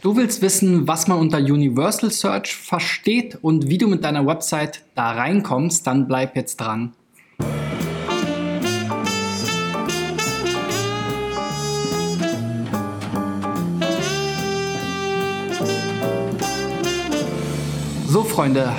Du willst wissen, was man unter Universal Search versteht und wie du mit deiner Website da reinkommst, dann bleib jetzt dran. So Freunde,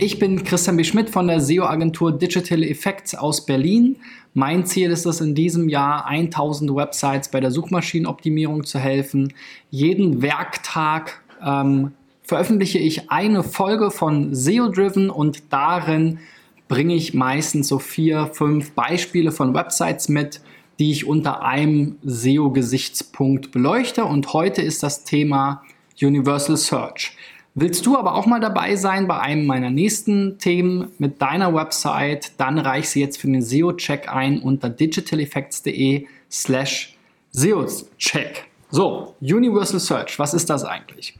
ich bin Christian B. Schmidt von der SEO-Agentur Digital Effects aus Berlin. Mein Ziel ist es in diesem Jahr, 1000 Websites bei der Suchmaschinenoptimierung zu helfen. Jeden Werktag ähm, veröffentliche ich eine Folge von SEO Driven und darin bringe ich meistens so vier, fünf Beispiele von Websites mit, die ich unter einem SEO-Gesichtspunkt beleuchte. Und heute ist das Thema Universal Search. Willst du aber auch mal dabei sein bei einem meiner nächsten Themen mit deiner Website, dann reich sie jetzt für den SEO-Check ein unter digitaleffects.de slash SEO-Check. So, Universal Search, was ist das eigentlich?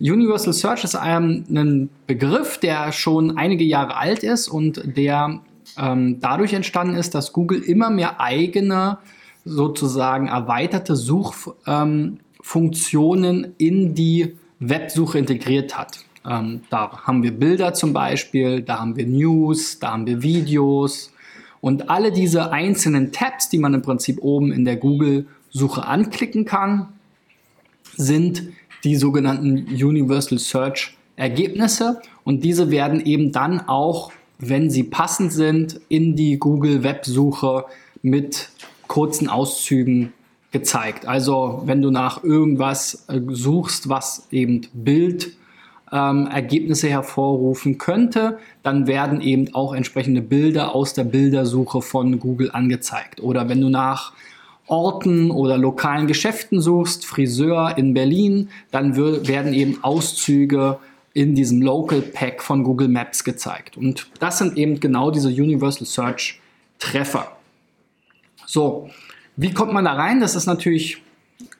Universal Search ist ähm, ein Begriff, der schon einige Jahre alt ist und der ähm, dadurch entstanden ist, dass Google immer mehr eigene, sozusagen erweiterte Suchfunktionen ähm, in die Websuche integriert hat. Ähm, da haben wir Bilder zum Beispiel, da haben wir News, da haben wir Videos und alle diese einzelnen Tabs, die man im Prinzip oben in der Google-Suche anklicken kann, sind die sogenannten Universal Search Ergebnisse und diese werden eben dann auch, wenn sie passend sind, in die Google Websuche mit kurzen Auszügen gezeigt. Also wenn du nach irgendwas äh, suchst, was eben Bildergebnisse ähm, hervorrufen könnte, dann werden eben auch entsprechende Bilder aus der Bildersuche von Google angezeigt. Oder wenn du nach Orten oder lokalen Geschäften suchst, Friseur in Berlin, dann werden eben Auszüge in diesem Local Pack von Google Maps gezeigt. Und das sind eben genau diese Universal Search Treffer. So, wie kommt man da rein? Das ist natürlich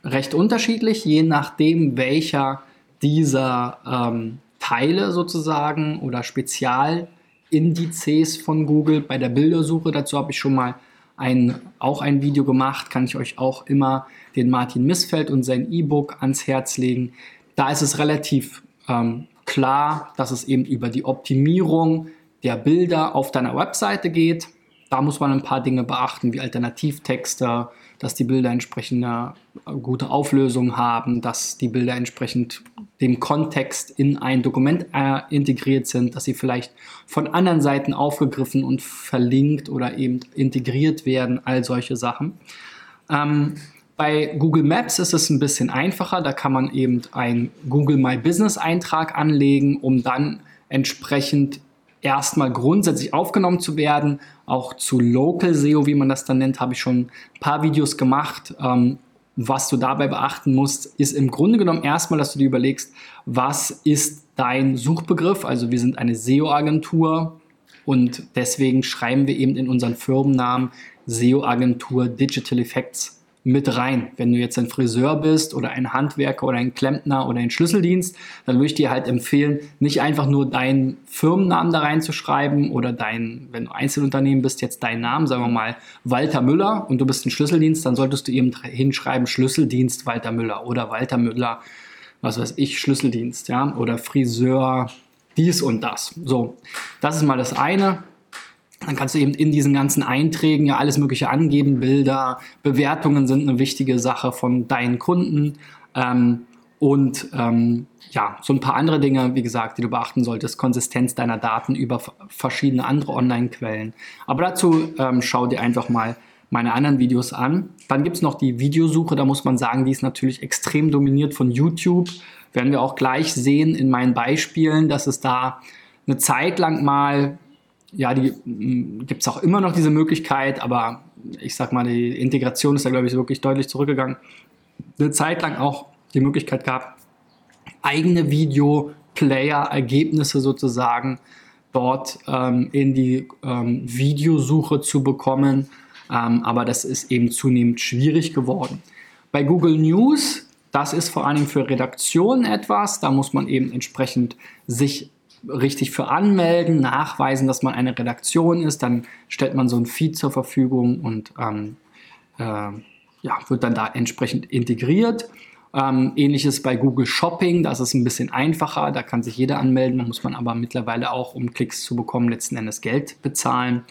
recht unterschiedlich, je nachdem, welcher dieser ähm, Teile sozusagen oder Spezialindizes von Google bei der Bildersuche. Dazu habe ich schon mal ein, auch ein Video gemacht, kann ich euch auch immer den Martin Missfeld und sein E-Book ans Herz legen. Da ist es relativ ähm, klar, dass es eben über die Optimierung der Bilder auf deiner Webseite geht. Da muss man ein paar Dinge beachten, wie Alternativtexte, dass die Bilder entsprechend eine gute Auflösung haben, dass die Bilder entsprechend dem Kontext in ein Dokument äh, integriert sind, dass sie vielleicht von anderen Seiten aufgegriffen und verlinkt oder eben integriert werden, all solche Sachen. Ähm, bei Google Maps ist es ein bisschen einfacher. Da kann man eben einen Google My Business Eintrag anlegen, um dann entsprechend erstmal grundsätzlich aufgenommen zu werden. Auch zu Local SEO, wie man das dann nennt, habe ich schon ein paar Videos gemacht. Ähm, was du dabei beachten musst, ist im Grunde genommen erstmal, dass du dir überlegst, was ist dein Suchbegriff? Also wir sind eine SEO-Agentur und deswegen schreiben wir eben in unseren Firmennamen SEO-Agentur Digital Effects mit rein. Wenn du jetzt ein Friseur bist oder ein Handwerker oder ein Klempner oder ein Schlüsseldienst, dann würde ich dir halt empfehlen, nicht einfach nur deinen Firmennamen da reinzuschreiben oder dein, wenn du Einzelunternehmen bist, jetzt deinen Namen, sagen wir mal Walter Müller und du bist ein Schlüsseldienst, dann solltest du eben hinschreiben Schlüsseldienst Walter Müller oder Walter Müller, was weiß ich, Schlüsseldienst, ja, oder Friseur, dies und das. So, das ist mal das eine. Dann kannst du eben in diesen ganzen Einträgen ja alles Mögliche angeben, Bilder, Bewertungen sind eine wichtige Sache von deinen Kunden ähm, und ähm, ja, so ein paar andere Dinge, wie gesagt, die du beachten solltest, Konsistenz deiner Daten über verschiedene andere Online-Quellen. Aber dazu ähm, schau dir einfach mal meine anderen Videos an. Dann gibt es noch die Videosuche, da muss man sagen, die ist natürlich extrem dominiert von YouTube. Werden wir auch gleich sehen in meinen Beispielen, dass es da eine Zeit lang mal ja, die gibt es auch immer noch diese Möglichkeit, aber ich sag mal, die Integration ist da, glaube ich, wirklich deutlich zurückgegangen. Eine Zeit lang auch die Möglichkeit gab, eigene Video-Player-Ergebnisse sozusagen dort ähm, in die ähm, Videosuche zu bekommen. Ähm, aber das ist eben zunehmend schwierig geworden. Bei Google News, das ist vor allem für Redaktionen etwas. Da muss man eben entsprechend sich richtig für anmelden, nachweisen, dass man eine Redaktion ist, dann stellt man so ein Feed zur Verfügung und ähm, äh, ja, wird dann da entsprechend integriert. Ähm, ähnliches bei Google Shopping, das ist ein bisschen einfacher, da kann sich jeder anmelden, da muss man aber mittlerweile auch, um Klicks zu bekommen, letzten Endes Geld bezahlen.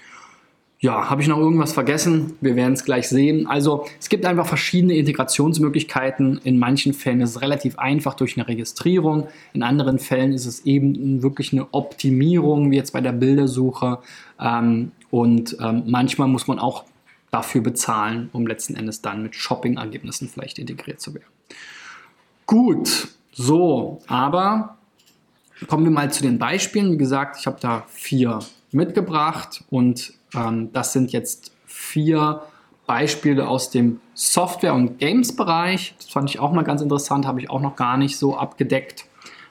Ja, habe ich noch irgendwas vergessen? Wir werden es gleich sehen. Also es gibt einfach verschiedene Integrationsmöglichkeiten. In manchen Fällen ist es relativ einfach durch eine Registrierung. In anderen Fällen ist es eben wirklich eine Optimierung, wie jetzt bei der Bildersuche. Ähm, und ähm, manchmal muss man auch dafür bezahlen, um letzten Endes dann mit Shopping-Ergebnissen vielleicht integriert zu werden. Gut, so, aber kommen wir mal zu den Beispielen. Wie gesagt, ich habe da vier mitgebracht und das sind jetzt vier Beispiele aus dem Software- und Games-Bereich. Das fand ich auch mal ganz interessant, habe ich auch noch gar nicht so abgedeckt.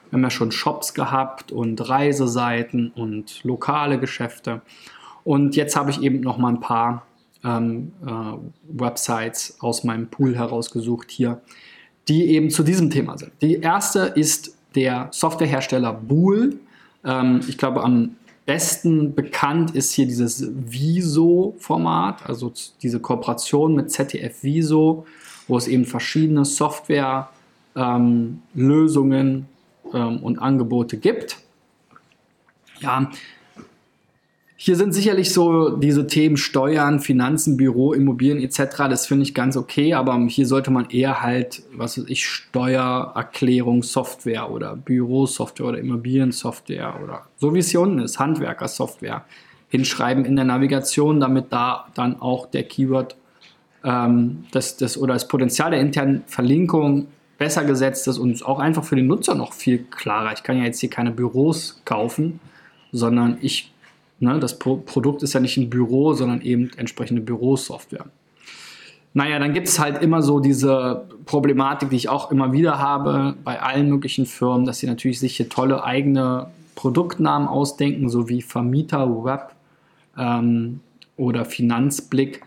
Wir haben ja schon Shops gehabt und Reiseseiten und lokale Geschäfte. Und jetzt habe ich eben noch mal ein paar ähm, äh, Websites aus meinem Pool herausgesucht hier, die eben zu diesem Thema sind. Die erste ist der Softwarehersteller Bool. Ähm, ich glaube, am besten bekannt ist hier dieses Viso-Format, also diese Kooperation mit ZDF Viso, wo es eben verschiedene Softwarelösungen ähm, ähm, und Angebote gibt. Ja, hier sind sicherlich so diese Themen Steuern, Finanzen, Büro, Immobilien etc. Das finde ich ganz okay, aber hier sollte man eher halt, was weiß ich, Steuererklärung, Software oder Bürosoftware oder Immobiliensoftware oder so wie es hier unten ist, Handwerkersoftware hinschreiben in der Navigation, damit da dann auch der Keyword ähm, das, das, oder das Potenzial der internen Verlinkung besser gesetzt ist und auch einfach für den Nutzer noch viel klarer. Ich kann ja jetzt hier keine Büros kaufen, sondern ich Ne? Das Pro Produkt ist ja nicht ein Büro, sondern eben entsprechende Bürosoftware. Naja, dann gibt es halt immer so diese Problematik, die ich auch immer wieder habe bei allen möglichen Firmen, dass sie natürlich sich hier tolle eigene Produktnamen ausdenken, so wie Vermieter Web ähm, oder Finanzblick.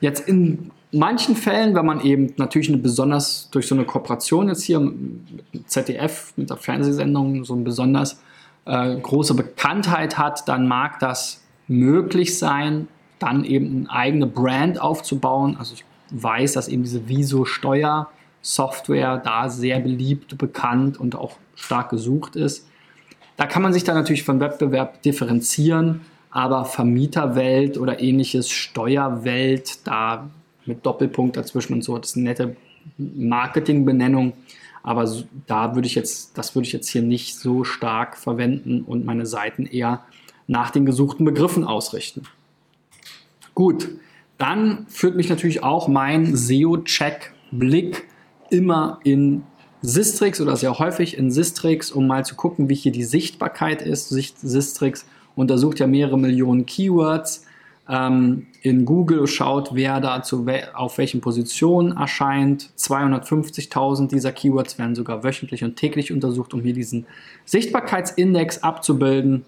Jetzt in manchen Fällen, wenn man eben natürlich eine besonders durch so eine Kooperation jetzt hier mit ZDF, mit der Fernsehsendung, so ein besonders äh, große Bekanntheit hat, dann mag das möglich sein, dann eben eine eigene Brand aufzubauen. Also ich weiß, dass eben diese Viso-Steuer-Software da sehr beliebt, bekannt und auch stark gesucht ist. Da kann man sich dann natürlich von Wettbewerb differenzieren, aber Vermieterwelt oder ähnliches Steuerwelt, da mit Doppelpunkt dazwischen und so, das ist eine nette Marketingbenennung. Aber da würde ich jetzt, das würde ich jetzt hier nicht so stark verwenden und meine Seiten eher nach den gesuchten Begriffen ausrichten. Gut, dann führt mich natürlich auch mein SEO-Check-Blick immer in Sistrix oder sehr häufig in Sistrix, um mal zu gucken, wie hier die Sichtbarkeit ist. Sistrix untersucht ja mehrere Millionen Keywords ähm, in Google schaut, wer da zu we auf welchen Positionen erscheint. 250.000 dieser Keywords werden sogar wöchentlich und täglich untersucht, um hier diesen Sichtbarkeitsindex abzubilden.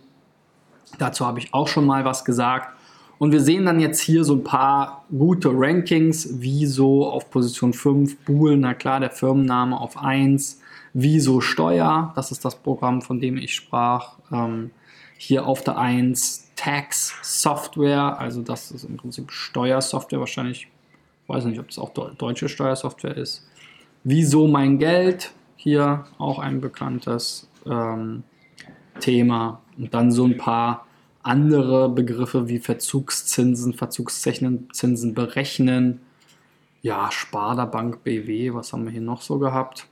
Dazu habe ich auch schon mal was gesagt. Und wir sehen dann jetzt hier so ein paar gute Rankings, Wieso auf Position 5, Bool, na klar, der Firmenname auf 1, Wieso Steuer, das ist das Programm, von dem ich sprach, ähm, hier auf der 1, Tax Software, also das ist im Prinzip Steuersoftware wahrscheinlich, weiß nicht, ob das auch deutsche Steuersoftware ist. Wieso mein Geld? Hier auch ein bekanntes ähm, Thema. Und dann so ein paar andere Begriffe wie Verzugszinsen, Verzugszinsen berechnen. Ja, Sparda-Bank BW, was haben wir hier noch so gehabt?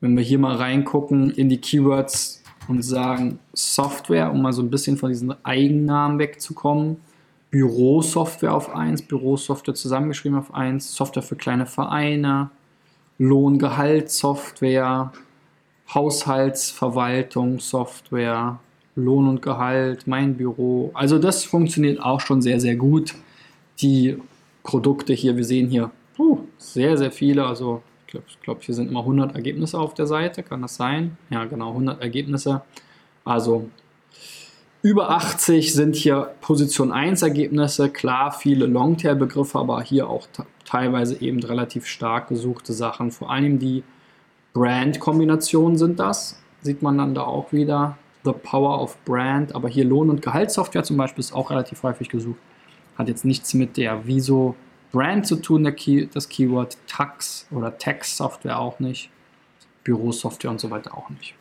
Wenn wir hier mal reingucken in die Keywords, und sagen Software, um mal so ein bisschen von diesen Eigennamen wegzukommen. Bürosoftware auf 1, Bürosoftware zusammengeschrieben auf 1, Software für kleine Vereine, Lohngehaltssoftware, Haushaltsverwaltung, Software, Lohn und Gehalt, mein Büro. Also das funktioniert auch schon sehr, sehr gut. Die Produkte hier, wir sehen hier uh, sehr, sehr viele, also glaube, glaub, hier sind immer 100 Ergebnisse auf der Seite, kann das sein? Ja, genau, 100 Ergebnisse. Also über 80 sind hier Position 1 Ergebnisse, klar viele Longtail-Begriffe, aber hier auch teilweise eben relativ stark gesuchte Sachen. Vor allem die Brand-Kombinationen sind das, sieht man dann da auch wieder. The Power of Brand, aber hier Lohn- und Gehaltssoftware zum Beispiel ist auch relativ häufig gesucht. Hat jetzt nichts mit der Viso Brand zu tun, Key, das Keyword Tax oder Tax-Software auch nicht. Bürosoftware und so weiter auch nicht.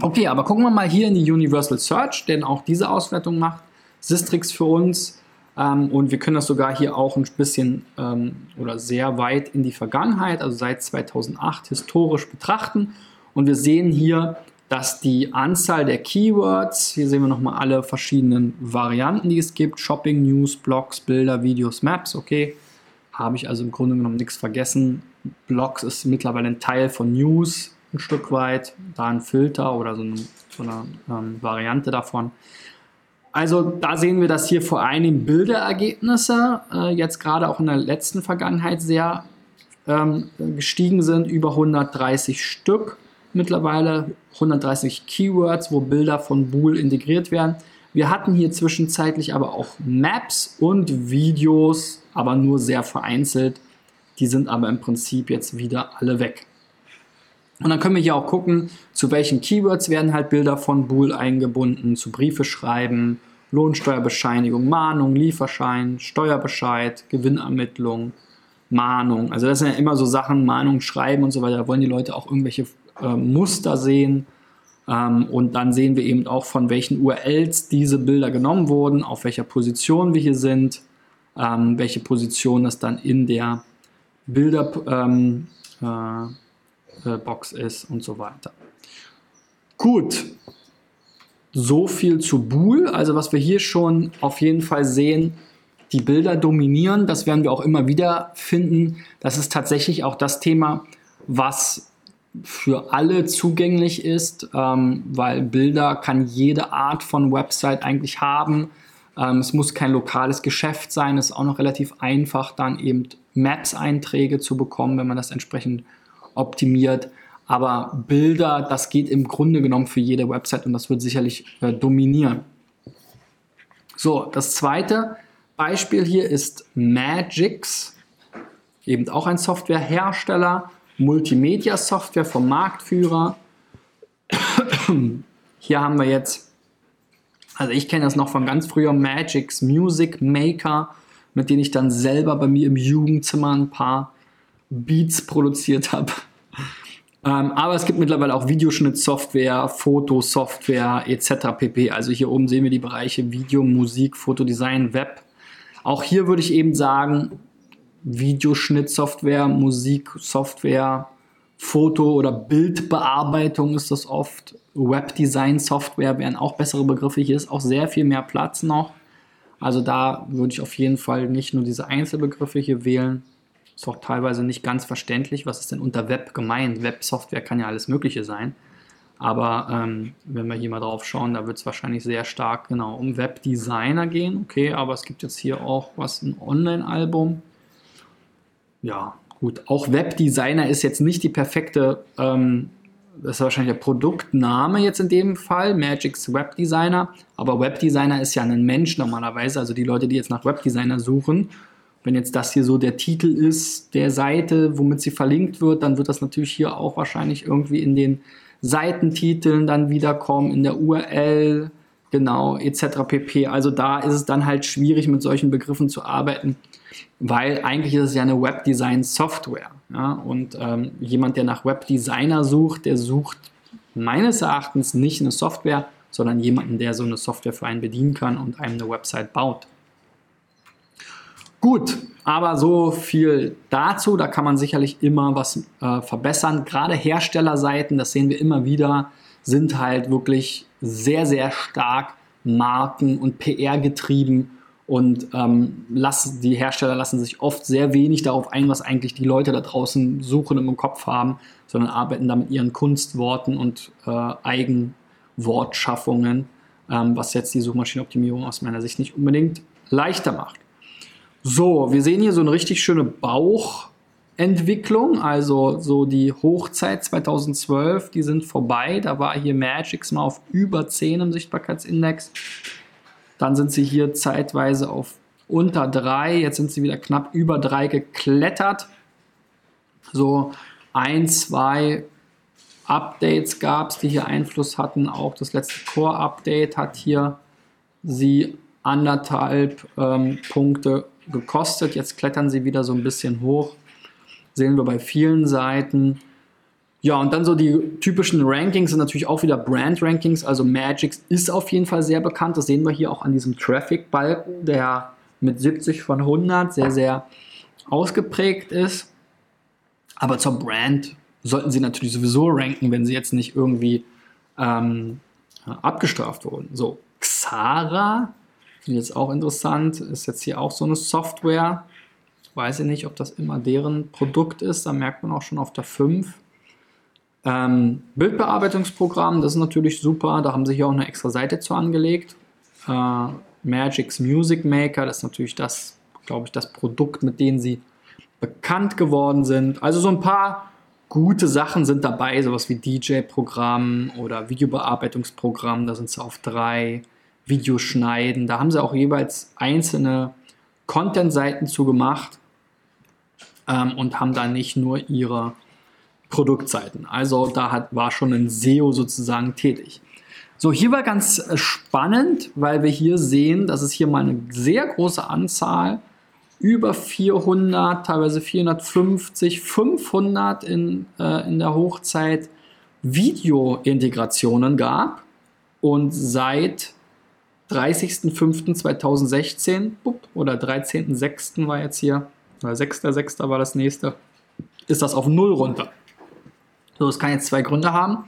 Okay, aber gucken wir mal hier in die Universal Search, denn auch diese Auswertung macht Sistrix für uns. Ähm, und wir können das sogar hier auch ein bisschen ähm, oder sehr weit in die Vergangenheit, also seit 2008 historisch betrachten. Und wir sehen hier, dass die Anzahl der Keywords, hier sehen wir nochmal alle verschiedenen Varianten, die es gibt, Shopping, News, Blogs, Bilder, Videos, Maps, okay, habe ich also im Grunde genommen nichts vergessen. Blogs ist mittlerweile ein Teil von News, ein Stück weit, da ein Filter oder so eine, so eine ähm, Variante davon. Also da sehen wir, dass hier vor allem Bilderergebnisse äh, jetzt gerade auch in der letzten Vergangenheit sehr ähm, gestiegen sind, über 130 Stück mittlerweile 130 Keywords, wo Bilder von Bool integriert werden. Wir hatten hier zwischenzeitlich aber auch Maps und Videos, aber nur sehr vereinzelt. Die sind aber im Prinzip jetzt wieder alle weg. Und dann können wir hier auch gucken, zu welchen Keywords werden halt Bilder von Bool eingebunden, zu Briefe schreiben, Lohnsteuerbescheinigung, Mahnung, Lieferschein, Steuerbescheid, Gewinnermittlung, Mahnung. Also das sind ja immer so Sachen, Mahnung schreiben und so weiter. Da wollen die Leute auch irgendwelche äh, Muster sehen. Ähm, und dann sehen wir eben auch, von welchen URLs diese Bilder genommen wurden, auf welcher Position wir hier sind, ähm, welche Position das dann in der Bilderbox ähm, äh, äh, ist und so weiter. Gut, so viel zu Bool. Also was wir hier schon auf jeden Fall sehen, die Bilder dominieren. Das werden wir auch immer wieder finden. Das ist tatsächlich auch das Thema, was für alle zugänglich ist, ähm, weil Bilder kann jede Art von Website eigentlich haben. Ähm, es muss kein lokales Geschäft sein. Es ist auch noch relativ einfach, dann eben Maps-Einträge zu bekommen, wenn man das entsprechend optimiert. Aber Bilder, das geht im Grunde genommen für jede Website und das wird sicherlich äh, dominieren. So, das zweite Beispiel hier ist Magix, eben auch ein Softwarehersteller. Multimedia-Software vom Marktführer. Hier haben wir jetzt, also ich kenne das noch von ganz früher, Magic's Music Maker, mit denen ich dann selber bei mir im Jugendzimmer ein paar Beats produziert habe. Ähm, aber es gibt mittlerweile auch Videoschnittsoftware, Fotosoftware etc. pp. Also hier oben sehen wir die Bereiche Video, Musik, Fotodesign, Web. Auch hier würde ich eben sagen, Videoschnittsoftware, Musiksoftware, Foto- oder Bildbearbeitung ist das oft. Webdesign-Software wären auch bessere Begriffe. Hier ist auch sehr viel mehr Platz noch. Also da würde ich auf jeden Fall nicht nur diese Einzelbegriffe hier wählen. Ist auch teilweise nicht ganz verständlich, was ist denn unter Web gemeint. Websoftware kann ja alles Mögliche sein. Aber ähm, wenn wir hier mal drauf schauen, da wird es wahrscheinlich sehr stark genau um Webdesigner gehen. Okay, aber es gibt jetzt hier auch was, ein Online-Album ja, gut. Auch Webdesigner ist jetzt nicht die perfekte, ähm, das ist wahrscheinlich der Produktname jetzt in dem Fall, Magic's Webdesigner. Aber Webdesigner ist ja ein Mensch normalerweise, also die Leute, die jetzt nach Webdesigner suchen. Wenn jetzt das hier so der Titel ist der Seite, womit sie verlinkt wird, dann wird das natürlich hier auch wahrscheinlich irgendwie in den Seitentiteln dann wiederkommen, in der URL, genau, etc. pp. Also da ist es dann halt schwierig, mit solchen Begriffen zu arbeiten weil eigentlich ist es ja eine Webdesign-Software. Ja? Und ähm, jemand, der nach Webdesigner sucht, der sucht meines Erachtens nicht eine Software, sondern jemanden, der so eine Software für einen bedienen kann und einem eine Website baut. Gut, aber so viel dazu. Da kann man sicherlich immer was äh, verbessern. Gerade Herstellerseiten, das sehen wir immer wieder, sind halt wirklich sehr, sehr stark Marken- und PR getrieben und ähm, lassen, die Hersteller lassen sich oft sehr wenig darauf ein, was eigentlich die Leute da draußen suchen und im Kopf haben, sondern arbeiten da mit ihren Kunstworten und äh, Eigenwortschaffungen, ähm, was jetzt die Suchmaschinenoptimierung aus meiner Sicht nicht unbedingt leichter macht. So, wir sehen hier so eine richtig schöne Bauchentwicklung, also so die Hochzeit 2012, die sind vorbei. Da war hier Magix mal auf über 10 im Sichtbarkeitsindex. Dann sind sie hier zeitweise auf unter 3. Jetzt sind sie wieder knapp über 3 geklettert. So ein, zwei Updates gab es, die hier Einfluss hatten. Auch das letzte Core-Update hat hier sie anderthalb ähm, Punkte gekostet. Jetzt klettern sie wieder so ein bisschen hoch. Sehen wir bei vielen Seiten. Ja, und dann so die typischen Rankings sind natürlich auch wieder Brand-Rankings. Also Magix ist auf jeden Fall sehr bekannt. Das sehen wir hier auch an diesem Traffic-Balken, der mit 70 von 100 sehr, sehr ausgeprägt ist. Aber zur Brand sollten sie natürlich sowieso ranken, wenn sie jetzt nicht irgendwie ähm, abgestraft wurden. So, Xara, finde ich jetzt auch interessant, ist jetzt hier auch so eine Software. Weiß ich nicht, ob das immer deren Produkt ist. Da merkt man auch schon auf der 5. Ähm, Bildbearbeitungsprogramm, das ist natürlich super. Da haben sie hier auch eine extra Seite zu angelegt. Äh, Magic's Music Maker, das ist natürlich das, glaube ich, das Produkt, mit dem sie bekannt geworden sind. Also so ein paar gute Sachen sind dabei, sowas wie DJ-Programm oder Videobearbeitungsprogramm, da sind sie auf drei, Videoschneiden, da haben sie auch jeweils einzelne Content-Seiten zu gemacht ähm, und haben da nicht nur ihre Produktseiten. Also da hat, war schon ein SEO sozusagen tätig. So, hier war ganz spannend, weil wir hier sehen, dass es hier mal eine sehr große Anzahl, über 400, teilweise 450, 500 in, äh, in der Hochzeit Video-Integrationen gab. Und seit 30.05.2016 oder 13.06. war jetzt hier, oder 6.06. war das nächste, ist das auf Null runter. So, das kann jetzt zwei Gründe haben.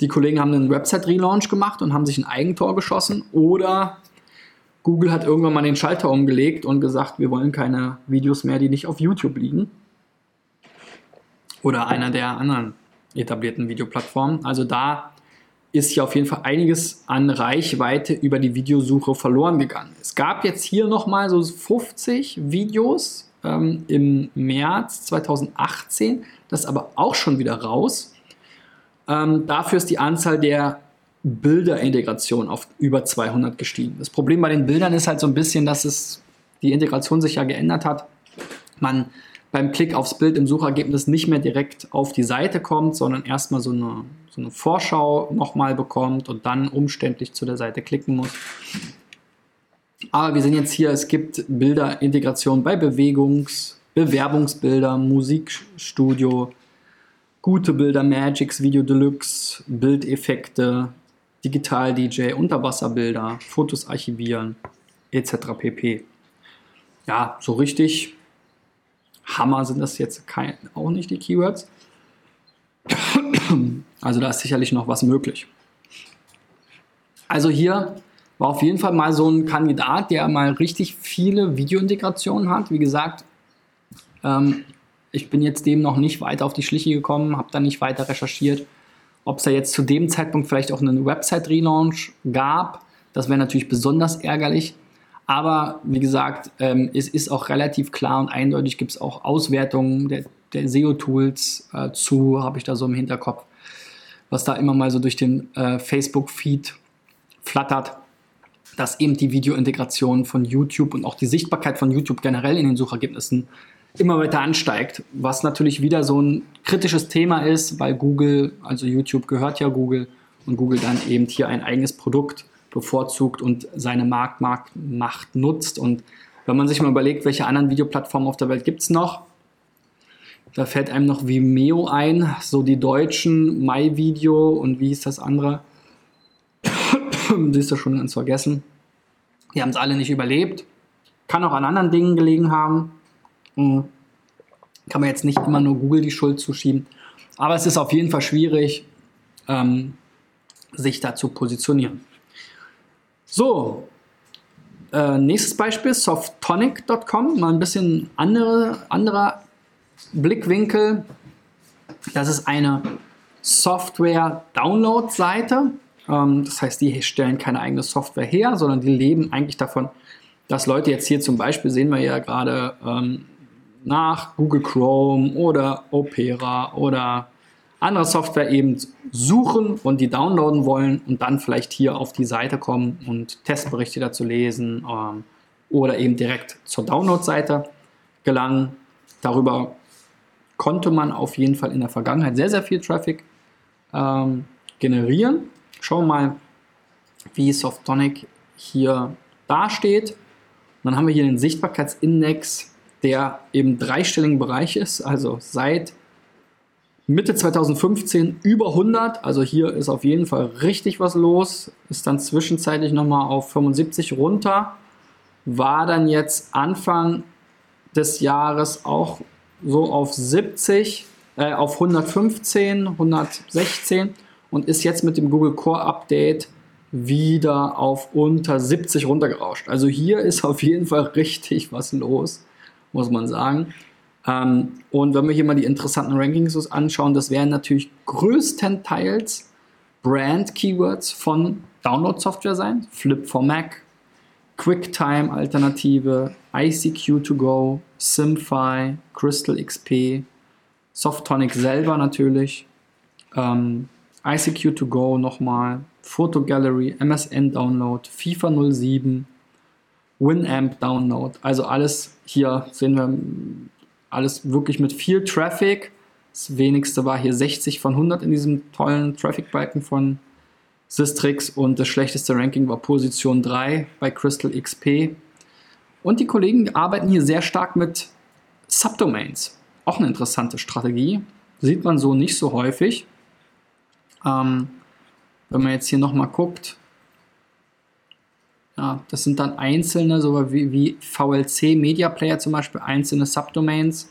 Die Kollegen haben einen Website-Relaunch gemacht und haben sich ein Eigentor geschossen oder Google hat irgendwann mal den Schalter umgelegt und gesagt, wir wollen keine Videos mehr, die nicht auf YouTube liegen. Oder einer der anderen etablierten Videoplattformen. Also da ist hier auf jeden Fall einiges an Reichweite über die Videosuche verloren gegangen. Es gab jetzt hier nochmal so 50 Videos ähm, im März 2018. Das aber auch schon wieder raus. Ähm, dafür ist die Anzahl der Bilderintegration auf über 200 gestiegen. Das Problem bei den Bildern ist halt so ein bisschen, dass es die Integration sich ja geändert hat. Man beim Klick aufs Bild im Suchergebnis nicht mehr direkt auf die Seite kommt, sondern erstmal so eine, so eine Vorschau nochmal bekommt und dann umständlich zu der Seite klicken muss. Aber wir sehen jetzt hier, es gibt Bilderintegration bei Bewegungs-, Bewerbungsbilder, Musikstudio, gute Bilder, Magix, Video Deluxe, Bildeffekte, Digital-DJ, Unterwasserbilder, Fotos archivieren, etc. pp. Ja, so richtig Hammer sind das jetzt kein, auch nicht die Keywords. Also da ist sicherlich noch was möglich. Also hier war auf jeden Fall mal so ein Kandidat, der mal richtig viele Videointegrationen hat. Wie gesagt, ähm, ich bin jetzt dem noch nicht weiter auf die Schliche gekommen, habe da nicht weiter recherchiert. Ob es da jetzt zu dem Zeitpunkt vielleicht auch einen Website-Relaunch gab, das wäre natürlich besonders ärgerlich. Aber wie gesagt, ähm, es ist auch relativ klar und eindeutig gibt es auch Auswertungen der, der SEO-Tools äh, zu, habe ich da so im Hinterkopf, was da immer mal so durch den äh, Facebook-Feed flattert, dass eben die Videointegration von YouTube und auch die Sichtbarkeit von YouTube generell in den Suchergebnissen immer weiter ansteigt, was natürlich wieder so ein kritisches Thema ist, weil Google, also YouTube gehört ja Google und Google dann eben hier ein eigenes Produkt bevorzugt und seine Marktmacht nutzt. Und wenn man sich mal überlegt, welche anderen Videoplattformen auf der Welt gibt es noch, da fällt einem noch Vimeo ein, so die deutschen, MyVideo und wie hieß das andere? Siehst du schon ganz vergessen. Die haben es alle nicht überlebt. Kann auch an anderen Dingen gelegen haben. Hm. Kann man jetzt nicht immer nur Google die Schuld zuschieben. Aber es ist auf jeden Fall schwierig, ähm, sich da zu positionieren. So, äh, nächstes Beispiel, softonic.com, mal ein bisschen andere, anderer Blickwinkel. Das ist eine Software-Download-Seite. Ähm, das heißt, die stellen keine eigene Software her, sondern die leben eigentlich davon, dass Leute jetzt hier zum Beispiel, sehen wir ja gerade, ähm, nach Google Chrome oder Opera oder andere Software eben suchen und die downloaden wollen und dann vielleicht hier auf die Seite kommen und Testberichte dazu lesen ähm, oder eben direkt zur Download-Seite gelangen. Darüber konnte man auf jeden Fall in der Vergangenheit sehr, sehr viel Traffic ähm, generieren. Schauen wir mal, wie Softonic hier dasteht. dann haben wir hier den Sichtbarkeitsindex, der im dreistelligen Bereich ist, also seit Mitte 2015 über 100, also hier ist auf jeden Fall richtig was los, ist dann zwischenzeitlich nochmal auf 75 runter, war dann jetzt Anfang des Jahres auch so auf 70, äh, auf 115, 116 und ist jetzt mit dem Google Core Update wieder auf unter 70 runtergerauscht. Also hier ist auf jeden Fall richtig was los, muss man sagen. Ähm, und wenn wir hier mal die interessanten Rankings anschauen, das wären natürlich größtenteils Brand-Keywords von Download-Software sein. Flip for Mac, QuickTime-Alternative, ICQ2Go, SimFi, Crystal XP, Softonic selber natürlich, ähm, ICQ2Go nochmal, Photo Gallery, MSN Download, FIFA 07, Winamp Download. Also alles hier sehen wir alles wirklich mit viel Traffic. Das wenigste war hier 60 von 100 in diesem tollen Traffic-Balken von Systrix und das schlechteste Ranking war Position 3 bei Crystal XP. Und die Kollegen arbeiten hier sehr stark mit Subdomains. Auch eine interessante Strategie. Sieht man so nicht so häufig. Ähm, wenn man jetzt hier nochmal guckt, ja, das sind dann einzelne, so wie, wie VLC Media Player zum Beispiel, einzelne Subdomains.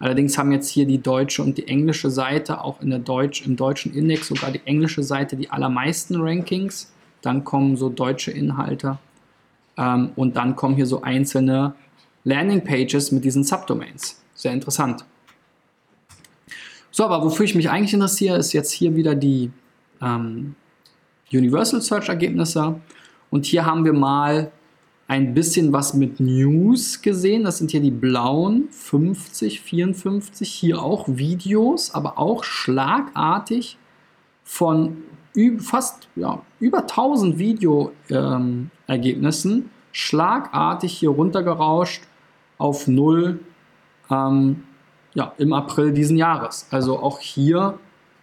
Allerdings haben jetzt hier die deutsche und die englische Seite, auch in der Deutsch, im deutschen Index sogar die englische Seite die allermeisten Rankings. Dann kommen so deutsche Inhalte ähm, und dann kommen hier so einzelne Landingpages mit diesen Subdomains. Sehr interessant. So, aber wofür ich mich eigentlich interessiere, ist jetzt hier wieder die ähm, Universal Search Ergebnisse. Und hier haben wir mal ein bisschen was mit News gesehen. Das sind hier die blauen 50, 54. Hier auch Videos, aber auch schlagartig von fast ja, über 1000 Videoergebnissen ähm, schlagartig hier runtergerauscht auf null ähm, ja, im April diesen Jahres. Also auch hier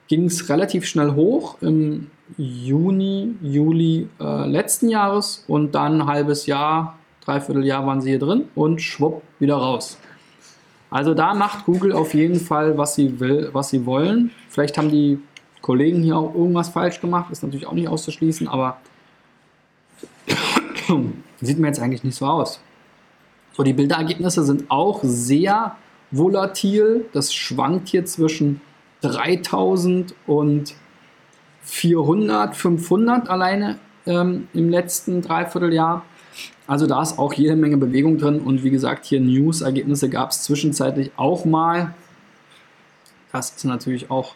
ging es relativ schnell hoch im Juni, Juli äh, letzten Jahres und dann ein halbes Jahr, dreiviertel Jahr waren sie hier drin und schwupp wieder raus. Also da macht Google auf jeden Fall, was sie will, was sie wollen. Vielleicht haben die Kollegen hier auch irgendwas falsch gemacht, ist natürlich auch nicht auszuschließen, aber sieht mir jetzt eigentlich nicht so aus. So, die Bilderergebnisse sind auch sehr volatil. Das schwankt hier zwischen 3000 und 400, 500 alleine ähm, im letzten Dreivierteljahr. Also da ist auch jede Menge Bewegung drin und wie gesagt, hier News-Ergebnisse gab es zwischenzeitlich auch mal. Das ist natürlich auch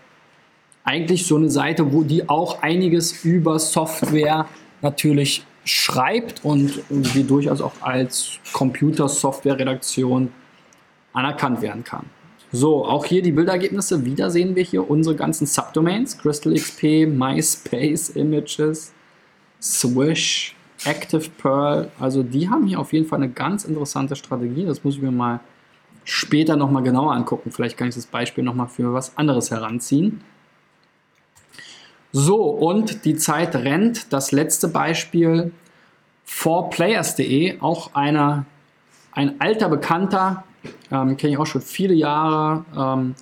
eigentlich so eine Seite, wo die auch einiges über Software natürlich schreibt und die durchaus auch als Computersoftware-Redaktion anerkannt werden kann. So, auch hier die Bildergebnisse. Wieder sehen wir hier unsere ganzen Subdomains. Crystal XP, MySpace Images, Swish, Active Pearl. Also die haben hier auf jeden Fall eine ganz interessante Strategie. Das muss ich mir mal später nochmal genauer angucken. Vielleicht kann ich das Beispiel nochmal für was anderes heranziehen. So, und die Zeit rennt. Das letzte Beispiel, 4players.de, auch einer, ein alter Bekannter, ähm, kenne ich auch schon viele Jahre. Ähm,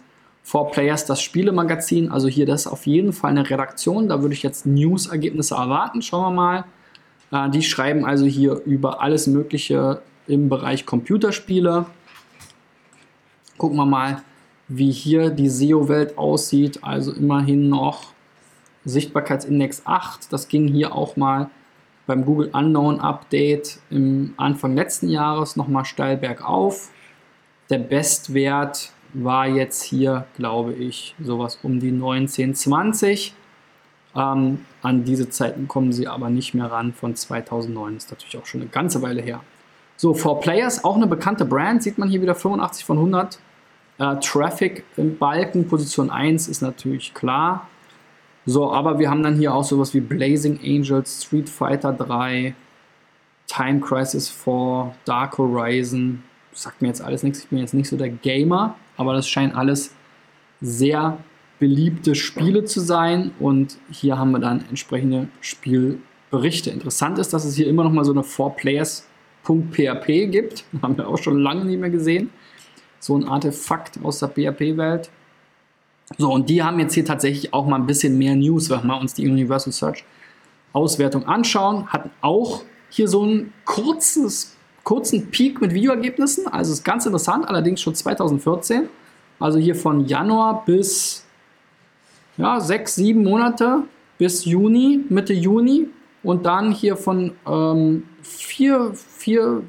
For Players, das Spielemagazin. Also hier, das ist auf jeden Fall eine Redaktion. Da würde ich jetzt News-Ergebnisse erwarten. Schauen wir mal. Äh, die schreiben also hier über alles Mögliche im Bereich Computerspiele. Gucken wir mal, wie hier die SEO-Welt aussieht. Also immerhin noch Sichtbarkeitsindex 8. Das ging hier auch mal beim Google Unknown Update im Anfang letzten Jahres nochmal steil bergauf. Der Bestwert war jetzt hier, glaube ich, sowas um die 19, 20. Ähm, an diese Zeiten kommen sie aber nicht mehr ran von 2009. Ist natürlich auch schon eine ganze Weile her. So, For Players, auch eine bekannte Brand, sieht man hier wieder 85 von 100. Äh, Traffic im Balken, Position 1 ist natürlich klar. So, aber wir haben dann hier auch sowas wie Blazing Angels, Street Fighter 3, Time Crisis 4, Dark Horizon, sagt mir jetzt alles nichts, ich bin jetzt nicht so der Gamer, aber das scheint alles sehr beliebte Spiele zu sein und hier haben wir dann entsprechende Spielberichte. Interessant ist, dass es hier immer noch mal so eine Four Players Artefact.php gibt. Haben wir auch schon lange nicht mehr gesehen. So ein Artefakt aus der PHP-Welt. So, und die haben jetzt hier tatsächlich auch mal ein bisschen mehr News, wenn wir uns die Universal Search Auswertung anschauen. Hatten auch hier so einen kurzes, kurzen Peak mit Videoergebnissen. Also ist ganz interessant, allerdings schon 2014. Also hier von Januar bis ja, sechs, sieben Monate bis Juni, Mitte Juni. Und dann hier von ähm, 4, 4,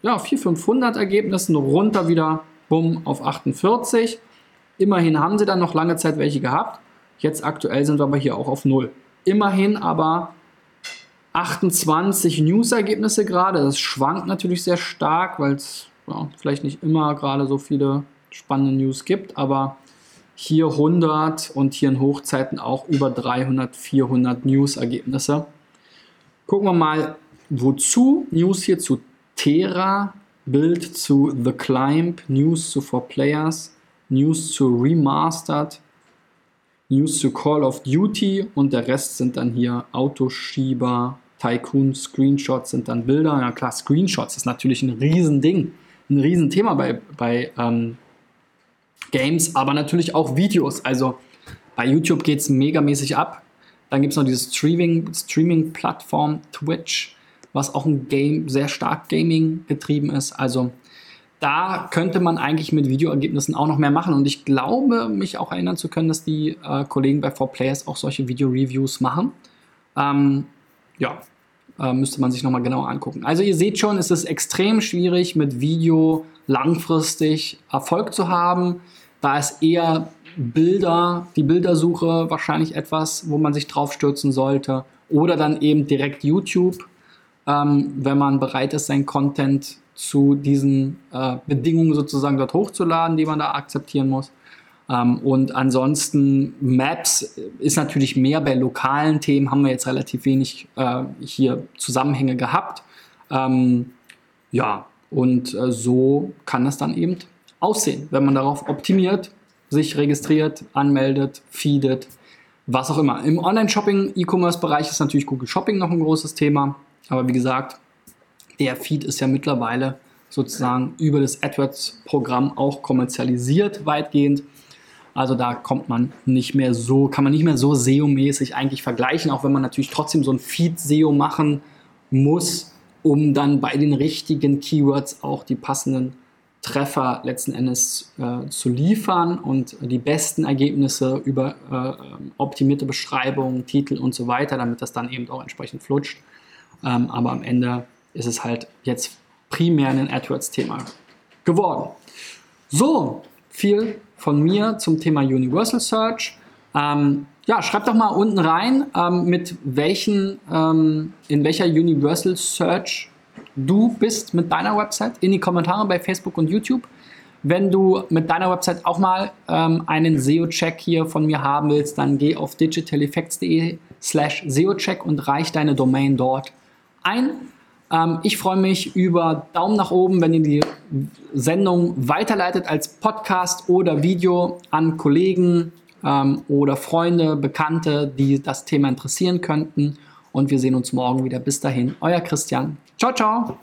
ja, 4, 500 Ergebnissen runter wieder bumm, auf 48. Immerhin haben sie dann noch lange Zeit welche gehabt. Jetzt aktuell sind wir aber hier auch auf 0. Immerhin aber 28 News-Ergebnisse gerade. Das schwankt natürlich sehr stark, weil es ja, vielleicht nicht immer gerade so viele spannende News gibt, aber hier 100 und hier in Hochzeiten auch über 300, 400 News-Ergebnisse. Gucken wir mal, wozu News hier zu Terra, Bild zu The Climb, News zu 4Players, News zu Remastered, News zu Call of Duty und der Rest sind dann hier Autoschieber, Tycoon, Screenshots sind dann Bilder. Ja klar, Screenshots ist natürlich ein Riesending, ein Riesenthema bei, bei ähm, Games, aber natürlich auch Videos. Also bei YouTube geht es megamäßig ab. Dann gibt es noch diese Streaming-Plattform Twitch, was auch ein Game, sehr stark Gaming getrieben ist. Also da könnte man eigentlich mit Videoergebnissen auch noch mehr machen. Und ich glaube, mich auch erinnern zu können, dass die äh, Kollegen bei 4Players auch solche Video-Reviews machen. Ähm, ja, äh, müsste man sich nochmal genauer angucken. Also ihr seht schon, es ist extrem schwierig, mit Video langfristig Erfolg zu haben. Da ist eher Bilder, die Bildersuche wahrscheinlich etwas, wo man sich drauf stürzen sollte. Oder dann eben direkt YouTube, ähm, wenn man bereit ist, sein Content zu diesen äh, Bedingungen sozusagen dort hochzuladen, die man da akzeptieren muss. Ähm, und ansonsten Maps ist natürlich mehr bei lokalen Themen, haben wir jetzt relativ wenig äh, hier Zusammenhänge gehabt. Ähm, ja, und äh, so kann das dann eben aussehen, wenn man darauf optimiert, sich registriert, anmeldet, feedet, was auch immer. Im Online-Shopping, E-Commerce-Bereich ist natürlich Google Shopping noch ein großes Thema. Aber wie gesagt, der Feed ist ja mittlerweile sozusagen über das AdWords-Programm auch kommerzialisiert weitgehend. Also da kommt man nicht mehr so, kann man nicht mehr so SEO-mäßig eigentlich vergleichen, auch wenn man natürlich trotzdem so ein Feed-SEO machen muss, um dann bei den richtigen Keywords auch die passenden Treffer letzten Endes äh, zu liefern und die besten Ergebnisse über äh, optimierte Beschreibungen, Titel und so weiter, damit das dann eben auch entsprechend flutscht. Ähm, aber am Ende ist es halt jetzt primär ein AdWords-Thema geworden. So, viel von mir zum Thema Universal Search. Ähm, ja, schreibt doch mal unten rein, ähm, mit welchen, ähm, in welcher Universal Search du bist mit deiner Website in die Kommentare bei Facebook und YouTube. Wenn du mit deiner Website auch mal ähm, einen SEO-Check hier von mir haben willst, dann geh auf digitaleffects.de slash SEO-Check und reich deine Domain dort ein. Ähm, ich freue mich über Daumen nach oben, wenn ihr die Sendung weiterleitet als Podcast oder Video an Kollegen ähm, oder Freunde, Bekannte, die das Thema interessieren könnten. Und wir sehen uns morgen wieder. Bis dahin, euer Christian. Ciao, ciao.